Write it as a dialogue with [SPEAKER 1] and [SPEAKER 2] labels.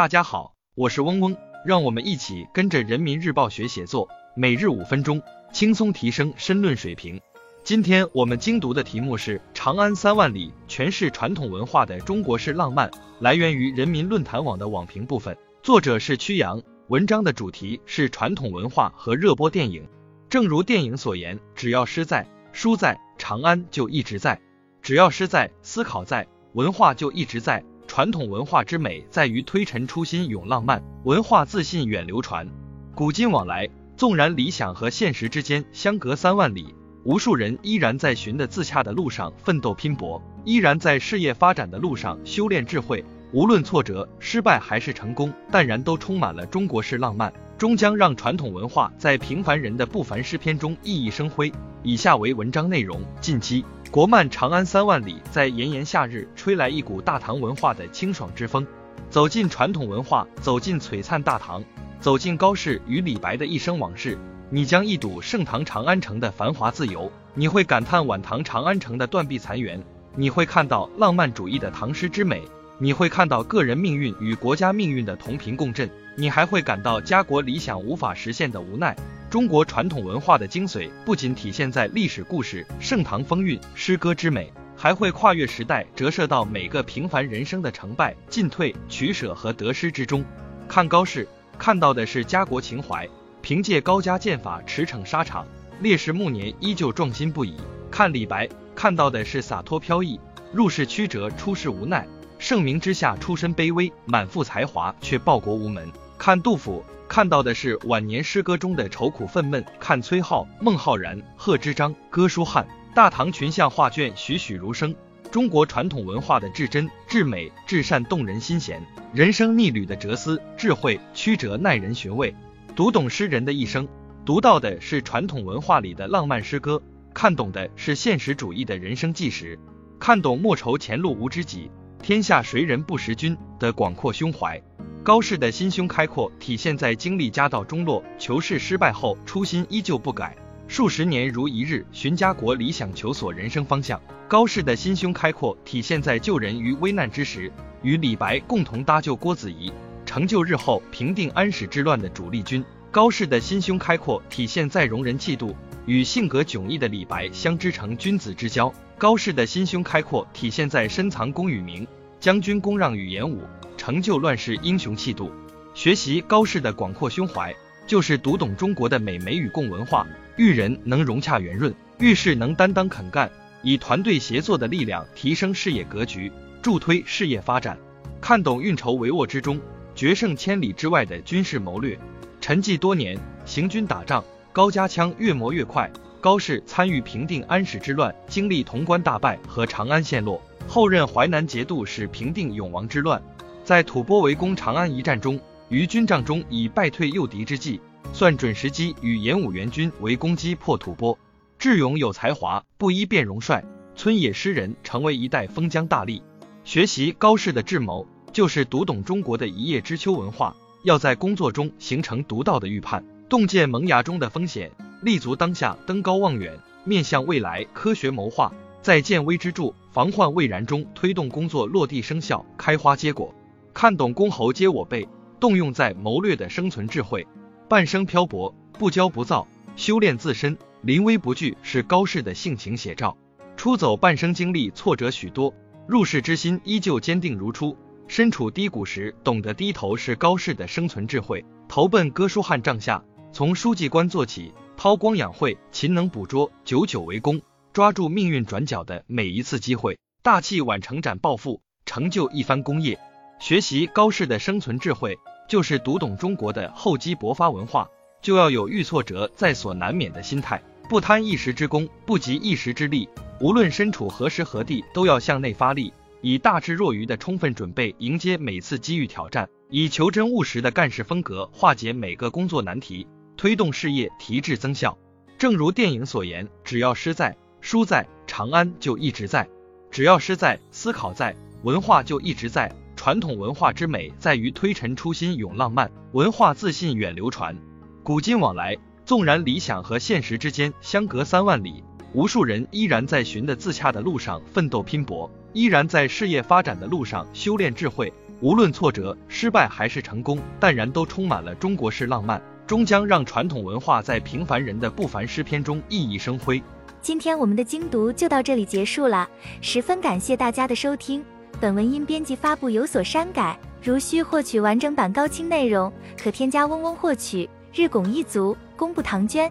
[SPEAKER 1] 大家好，我是嗡嗡，让我们一起跟着人民日报学写作，每日五分钟，轻松提升申论水平。今天我们精读的题目是《长安三万里，诠释传统文化的中国式浪漫》，来源于人民论坛网的网评部分，作者是曲阳。文章的主题是传统文化和热播电影。正如电影所言，只要诗在，书在，长安就一直在；只要诗在，思考在，文化就一直在。传统文化之美在于推陈出新、永浪漫，文化自信远流传。古今往来，纵然理想和现实之间相隔三万里，无数人依然在寻的自洽的路上奋斗拼搏，依然在事业发展的路上修炼智慧。无论挫折、失败还是成功，淡然都充满了中国式浪漫，终将让传统文化在平凡人的不凡诗篇中熠熠生辉。以下为文章内容：近期。国漫《长安三万里》在炎炎夏日吹来一股大唐文化的清爽之风，走进传统文化，走进璀璨大唐，走进高适与李白的一生往事，你将一睹盛唐长安城的繁华自由，你会感叹晚唐长安城的断壁残垣，你会看到浪漫主义的唐诗之美，你会看到个人命运与国家命运的同频共振，你还会感到家国理想无法实现的无奈。中国传统文化的精髓不仅体现在历史故事、盛唐风韵、诗歌之美，还会跨越时代，折射到每个平凡人生的成败、进退、取舍和得失之中。看高适，看到的是家国情怀，凭借高家剑法驰骋沙场，烈士暮年依旧壮心不已；看李白，看到的是洒脱飘逸，入世曲折，出世无奈，盛名之下出身卑微，满腹才华却报国无门；看杜甫。看到的是晚年诗歌中的愁苦愤懑，看崔颢、孟浩然、贺知章、哥舒翰，大唐群像画卷栩栩如生，中国传统文化的至真、至美、至善动人心弦，人生逆旅的哲思、智慧、曲折耐人寻味。读懂诗人的一生，读到的是传统文化里的浪漫诗歌，看懂的是现实主义的人生纪实，看懂莫愁前路无知己，天下谁人不识君的广阔胸怀。高适的心胸开阔，体现在经历家道中落、求是失败后，初心依旧不改，数十年如一日寻家国理想、求索人生方向。高适的心胸开阔，体现在救人于危难之时，与李白共同搭救郭子仪，成就日后平定安史之乱的主力军。高适的心胸开阔，体现在容人气度，与性格迥异的李白相知成君子之交。高适的心胸开阔，体现在深藏功与名，将军公让与严武。成就乱世英雄气度，学习高适的广阔胸怀，就是读懂中国的美美与共文化。育人能融洽圆润，遇事能担当肯干，以团队协作的力量提升事业格局，助推事业发展。看懂运筹帷幄之中，决胜千里之外的军事谋略。沉寂多年，行军打仗，高家枪越磨越快。高适参与平定安史之乱，经历潼关大败和长安陷落，后任淮南节度使，平定永王之乱。在吐蕃围攻长安一战中，于军帐中以败退诱敌之计，算准时机与演武援军围攻击破吐蕃。智勇有才华，不一变容帅，村野诗人成为一代封疆大吏。学习高适的智谋，就是读懂中国的一叶知秋文化。要在工作中形成独到的预判，洞见萌芽中的风险，立足当下，登高望远，面向未来，科学谋划，在见微知著、防患未然中推动工作落地生效，开花结果。看懂公侯皆我辈，动用在谋略的生存智慧。半生漂泊，不骄不躁，修炼自身，临危不惧，是高适的性情写照。出走半生经历挫折许多，入世之心依旧坚定如初。身处低谷时懂得低头，是高适的生存智慧。投奔哥舒翰帐下，从书记官做起，韬光养晦，勤能捕捉，久久为功，抓住命运转角的每一次机会，大器晚成展抱负，成就一番功业。学习高适的生存智慧，就是读懂中国的厚积薄发文化，就要有遇挫折在所难免的心态，不贪一时之功，不急一时之利。无论身处何时何地，都要向内发力，以大智若愚的充分准备迎接每次机遇挑战，以求真务实的干事风格化解每个工作难题，推动事业提质增效。正如电影所言，只要诗在，书在，长安就一直在；只要诗在，思考在，文化就一直在。传统文化之美在于推陈出新、永浪漫，文化自信远流传。古今往来，纵然理想和现实之间相隔三万里，无数人依然在寻的自洽的路上奋斗拼搏，依然在事业发展的路上修炼智慧。无论挫折、失败还是成功，淡然都充满了中国式浪漫，终将让传统文化在平凡人的不凡诗篇中熠熠生辉。
[SPEAKER 2] 今天我们的精读就到这里结束了，十分感谢大家的收听。本文因编辑发布有所删改，如需获取完整版高清内容，可添加嗡嗡获取。日拱一卒，功不唐捐。